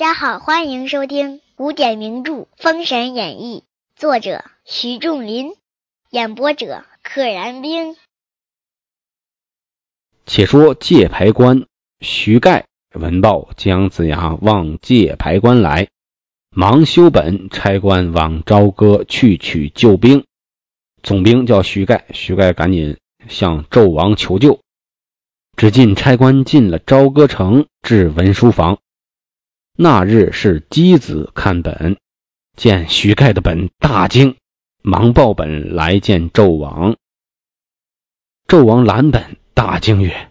大家好，欢迎收听古典名著《封神演义》，作者徐仲林，演播者可燃冰。且说界牌关，徐盖闻报姜子牙望界牌关来，忙修本差官往朝歌去取救兵。总兵叫徐盖，徐盖赶紧向纣王求救。只见差官进了朝歌城，至文书房。那日是箕子看本，见徐盖的本，大惊，忙报本来见纣王。纣王览本。大惊曰：“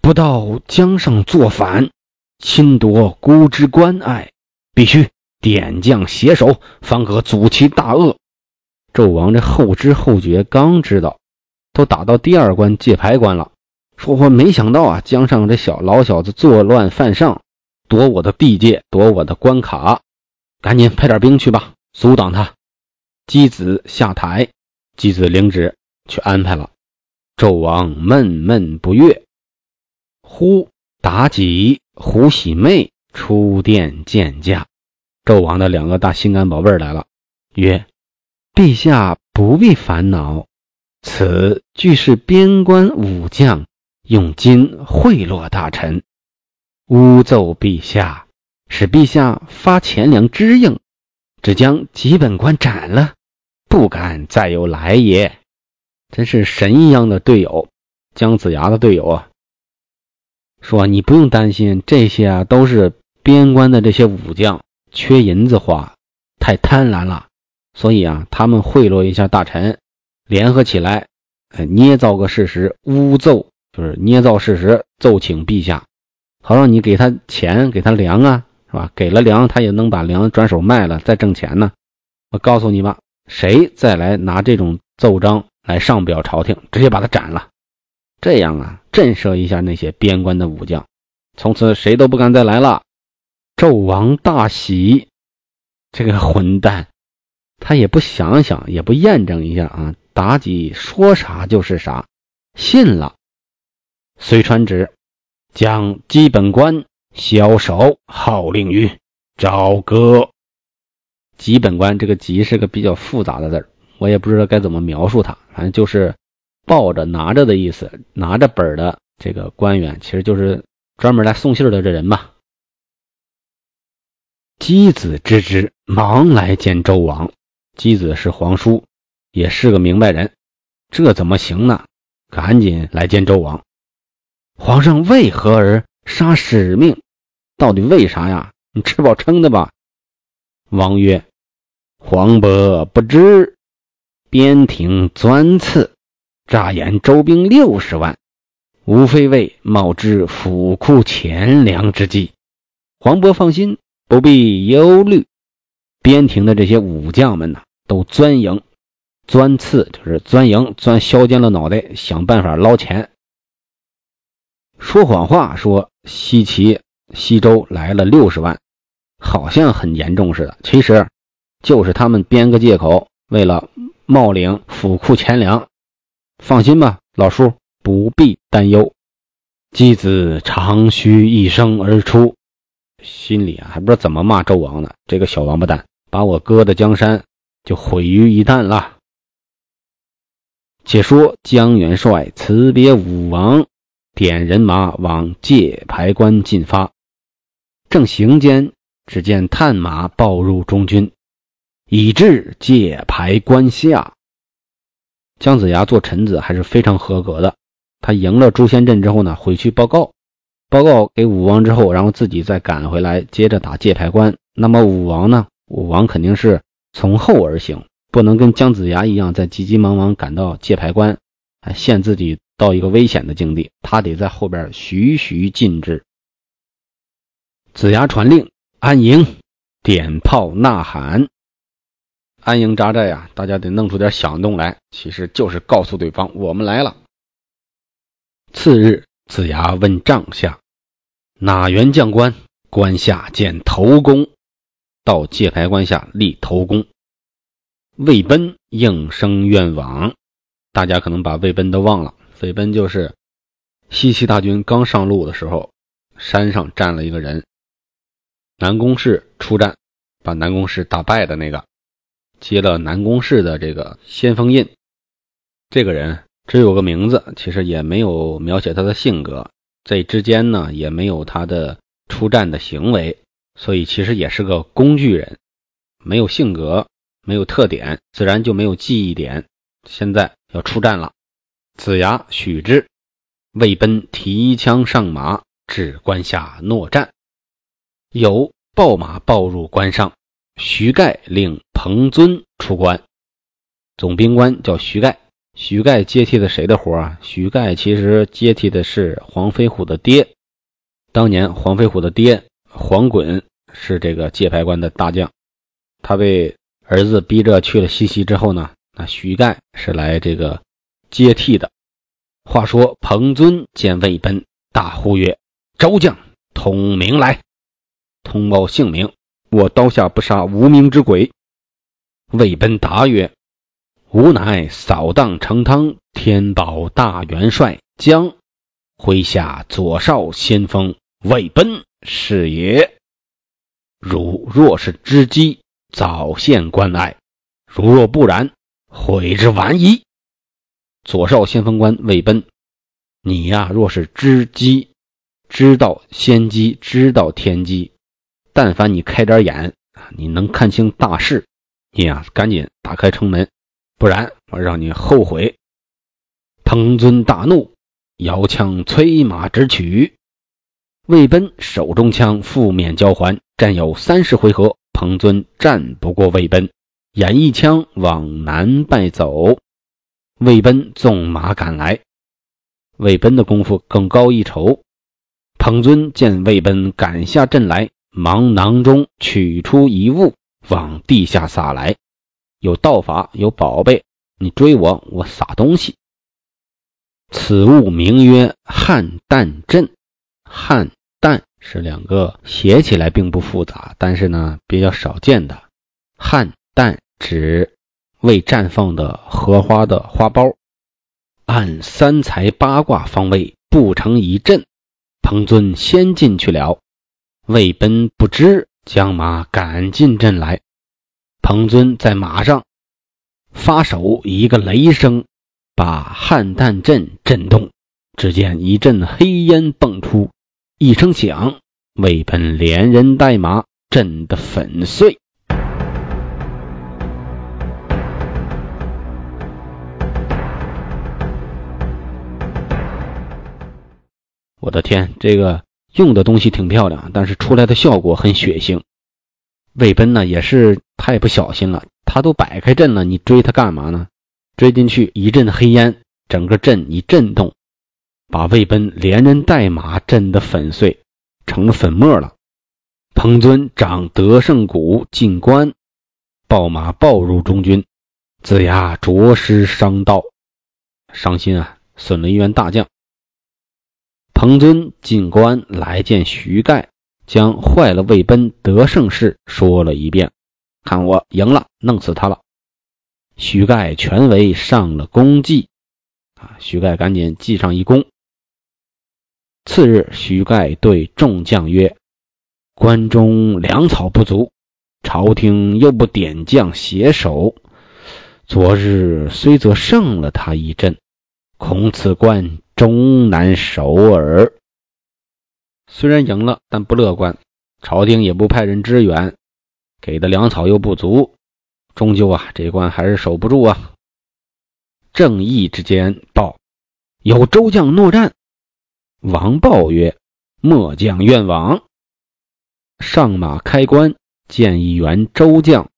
不道江上作反，侵夺孤之关隘，必须点将携手，方可阻其大恶。”纣王这后知后觉，刚知道，都打到第二关界牌关了，说我没想到啊，江上这小老小子作乱犯上，夺我的地界，夺我的关卡，赶紧派点兵去吧，阻挡他。箕子下台，箕子领旨去安排了。纣王闷闷不悦，忽妲己、胡喜妹出殿见驾。纣王的两个大心肝宝贝来了，曰：“陛下不必烦恼，此俱是边关武将用金贿赂大臣，诬奏陛下，使陛下发钱粮支应，只将几本官斩了，不敢再有来也。”真是神一样的队友，姜子牙的队友啊！说你不用担心，这些啊都是边关的这些武将缺银子花，太贪婪了，所以啊他们贿赂一下大臣，联合起来，哎捏造个事实，诬奏就是捏造事实，奏请陛下，好让你给他钱，给他粮啊，是吧？给了粮，他也能把粮转手卖了，再挣钱呢。我告诉你吧，谁再来拿这种奏章？来上表朝廷，直接把他斩了，这样啊，震慑一下那些边关的武将，从此谁都不敢再来了。纣王大喜，这个混蛋，他也不想想，也不验证一下啊，妲己说啥就是啥，信了。遂传旨，将基本官枭首号令于朝歌。基本官这个“吉”是个比较复杂的字。我也不知道该怎么描述他，反正就是抱着拿着的意思，拿着本的这个官员，其实就是专门来送信的这人吧。箕子知之，忙来见周王。箕子是皇叔，也是个明白人，这怎么行呢？赶紧来见周王。皇上为何而杀使命？到底为啥呀？你吃饱撑的吧？王曰：“黄伯不知。”边庭钻刺，诈言周兵六十万，无非为冒之府库钱粮之计。黄渤放心，不必忧虑。边庭的这些武将们呐，都钻营、钻刺，就是钻营、钻削尖了脑袋，想办法捞钱。说谎话，说西岐、西周来了六十万，好像很严重似的，其实就是他们编个借口，为了。冒领府库钱粮，放心吧，老叔不必担忧。姬子长吁一声而出，心里啊还不知道怎么骂纣王呢。这个小王八蛋，把我哥的江山就毁于一旦了。且说江元帅辞别武王，点人马往界牌关进发。正行间，只见探马报入中军。以至界牌关下，姜子牙做臣子还是非常合格的。他赢了诛仙阵之后呢，回去报告，报告给武王之后，然后自己再赶回来，接着打界牌关。那么武王呢？武王肯定是从后而行，不能跟姜子牙一样，在急急忙忙赶到界牌关，还陷自己到一个危险的境地。他得在后边徐徐进之。子牙传令，安营，点炮呐喊。安营扎寨呀，大家得弄出点响动来，其实就是告诉对方我们来了。次日，子牙问帐下哪员将官，关下见头功，到界牌关下立头功。魏奔应声愿往，大家可能把魏奔都忘了，北奔就是西岐大军刚上路的时候，山上站了一个人，南宫氏出战，把南宫氏打败的那个，接了南宫氏的这个先锋印。这个人只有个名字，其实也没有描写他的性格，这之间呢也没有他的出战的行为，所以其实也是个工具人，没有性格，没有特点，自然就没有记忆点。现在要出战了。子牙许之，魏奔提枪上马，至关下诺战。有报马报入关上，徐盖令彭尊出关。总兵官叫徐盖，徐盖接替的谁的活啊？徐盖其实接替的是黄飞虎的爹。当年黄飞虎的爹黄衮是这个界牌关的大将，他被儿子逼着去了西岐之后呢，那徐盖是来这个。接替的。话说，彭尊见魏奔，大呼曰：“周将，通名来，通报姓名。我刀下不杀无名之鬼。”魏奔答曰：“吾乃扫荡成汤天宝大元帅将麾下左少先锋魏奔是也。汝若是知机，早献关隘；如若不然，悔之晚矣。”左少先锋官魏奔，你呀，若是知机，知道先机，知道天机，但凡你开点眼啊你能看清大势，你呀，赶紧打开城门，不然我让你后悔。彭尊大怒，摇枪催马直取。魏奔手中枪负面交还，战有三十回合，彭尊战不过魏奔，眼一枪往南败走。魏奔纵马赶来，魏奔的功夫更高一筹。彭尊见魏奔赶下阵来，忙囊中取出一物，往地下撒来。有道法，有宝贝，你追我，我撒东西。此物名曰汉旦阵。汉旦是两个写起来并不复杂，但是呢比较少见的。汉旦指。未绽放的荷花的花苞，按三才八卦方位布成一阵。彭尊先进去了，魏奔不知，将马赶进阵来。彭尊在马上发手一个雷声，把汉旦阵震动。只见一阵黑烟迸出，一声响，魏奔连人带马震得粉碎。我的天，这个用的东西挺漂亮，但是出来的效果很血腥。魏奔呢，也是太不小心了，他都摆开阵了，你追他干嘛呢？追进去一阵黑烟，整个阵一震动，把魏奔连人带马震得粉碎，成了粉末了。彭尊掌德胜鼓进关，报马报入中军，子牙着实伤道，伤心啊，损了一员大将。彭尊进关来见徐盖，将坏了魏奔得胜事说了一遍。看我赢了，弄死他了。徐盖全为上了功绩啊！徐盖赶紧记上一功。次日，徐盖对众将曰：“关中粮草不足，朝廷又不点将携手，昨日虽则胜了他一阵，恐此关。”终难守耳。虽然赢了，但不乐观。朝廷也不派人支援，给的粮草又不足，终究啊，这关还是守不住啊。正义之间报，有周将诺战。王报曰：“末将愿往。”上马开关，见一员周将，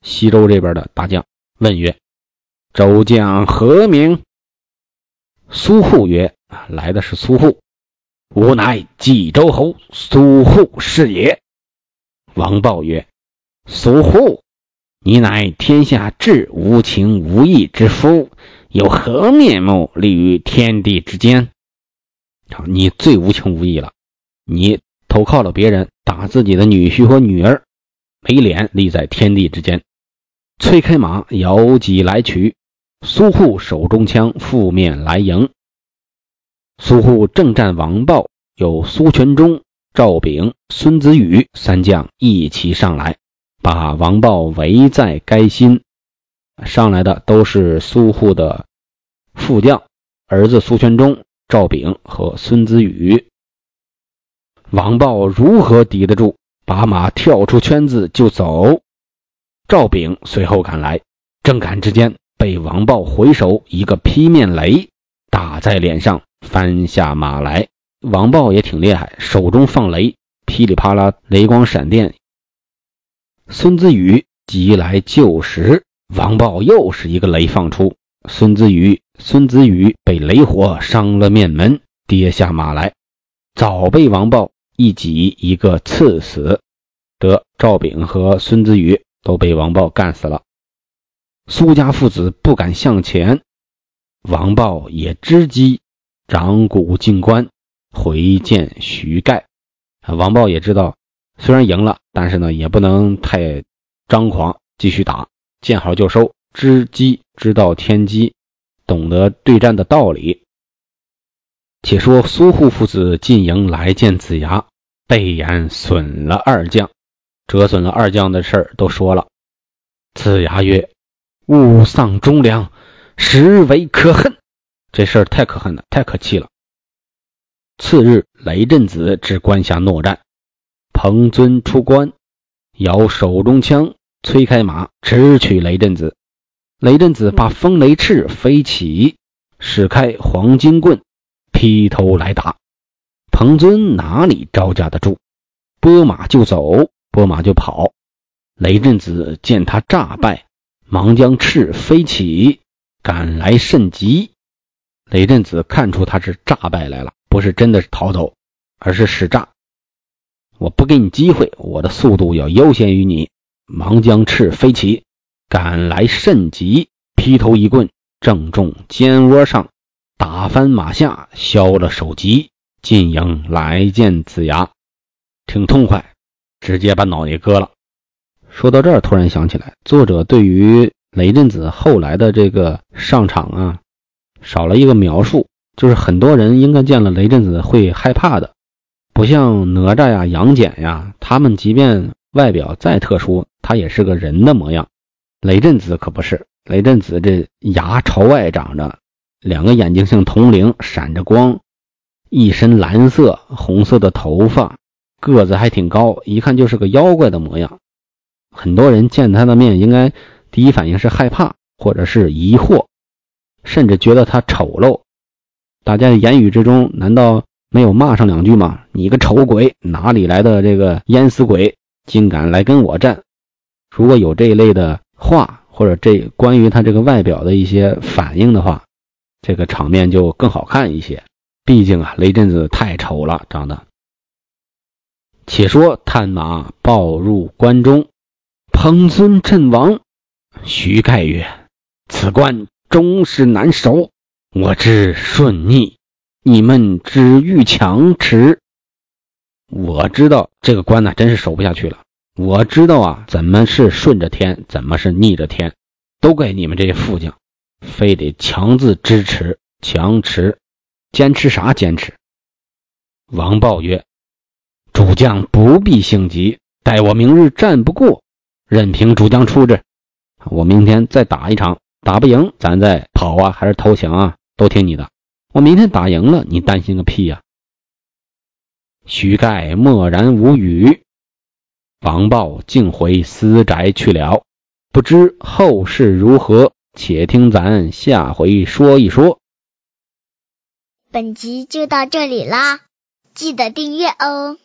西周这边的大将，问曰：“周将何名？”苏护曰：“来的是苏护，吾乃冀州侯苏护是也。”王豹曰：“苏护，你乃天下至无情无义之夫，有何面目立于天地之间？好，你最无情无义了。你投靠了别人，打自己的女婿和女儿，没脸立在天地之间。”催开马，摇戟来取。苏护手中枪，负面来迎。苏护正战王豹，有苏全忠、赵炳、孙子宇三将一起上来，把王豹围在该心。上来的都是苏护的副将，儿子苏全忠、赵炳和孙子宇。王豹如何抵得住？把马跳出圈子就走。赵炳随后赶来，正赶之间，被王豹回手一个劈面雷打在脸上，翻下马来。王豹也挺厉害，手中放雷，噼里啪啦，雷光闪电。孙子羽急来救时，王豹又是一个雷放出，孙子羽孙子羽被雷火伤了面门，跌下马来，早被王豹。一戟一个刺死，得赵炳和孙子羽都被王豹干死了。苏家父子不敢向前，王豹也知机，掌鼓进关，回见徐盖。啊王豹也知道，虽然赢了，但是呢，也不能太张狂，继续打，见好就收，知机知道天机，懂得对战的道理。且说苏护父子进营来见子牙。被言损了二将，折损了二将的事儿都说了。子牙曰：“误丧忠良，实为可恨。这事儿太可恨了，太可气了。”次日，雷震子至关下诺战，彭尊出关，摇手中枪，催开马，直取雷震子。雷震子把风雷翅飞起，使开黄金棍，劈头来打。彭尊哪里招架得住？拨马就走，拨马就跑。雷震子见他诈败，忙将翅飞起，赶来甚急。雷震子看出他是诈败来了，不是真的逃走，而是使诈。我不给你机会，我的速度要优先于你。忙将翅飞起，赶来甚急，劈头一棍正中肩窝上，打翻马下，削了首级。进营来见子牙，挺痛快，直接把脑袋割了。说到这儿，突然想起来，作者对于雷震子后来的这个上场啊，少了一个描述，就是很多人应该见了雷震子会害怕的，不像哪吒呀、杨戬呀，他们即便外表再特殊，他也是个人的模样。雷震子可不是，雷震子这牙朝外长着，两个眼睛像铜铃，闪着光。一身蓝色、红色的头发，个子还挺高，一看就是个妖怪的模样。很多人见他的面，应该第一反应是害怕，或者是疑惑，甚至觉得他丑陋。大家的言语之中，难道没有骂上两句吗？你个丑鬼，哪里来的这个淹死鬼，竟敢来跟我战？如果有这一类的话，或者这关于他这个外表的一些反应的话，这个场面就更好看一些。毕竟啊，雷震子太丑了，长得。且说探马报入关中，彭尊阵亡。徐盖曰：“此关终是难守，我知顺逆，你们只欲强持。我知道这个关呢，真是守不下去了。我知道啊，怎么是顺着天，怎么是逆着天，都怪你们这些副将，非得强自支持，强持。”坚持啥？坚持！王豹曰：“主将不必性急，待我明日战不过，任凭主将处置。我明天再打一场，打不赢，咱再跑啊，还是投降啊，都听你的。我明天打赢了，你担心个屁呀！”徐盖默然无语。王豹竟回私宅去了，不知后事如何，且听咱下回说一说。本集就到这里啦，记得订阅哦。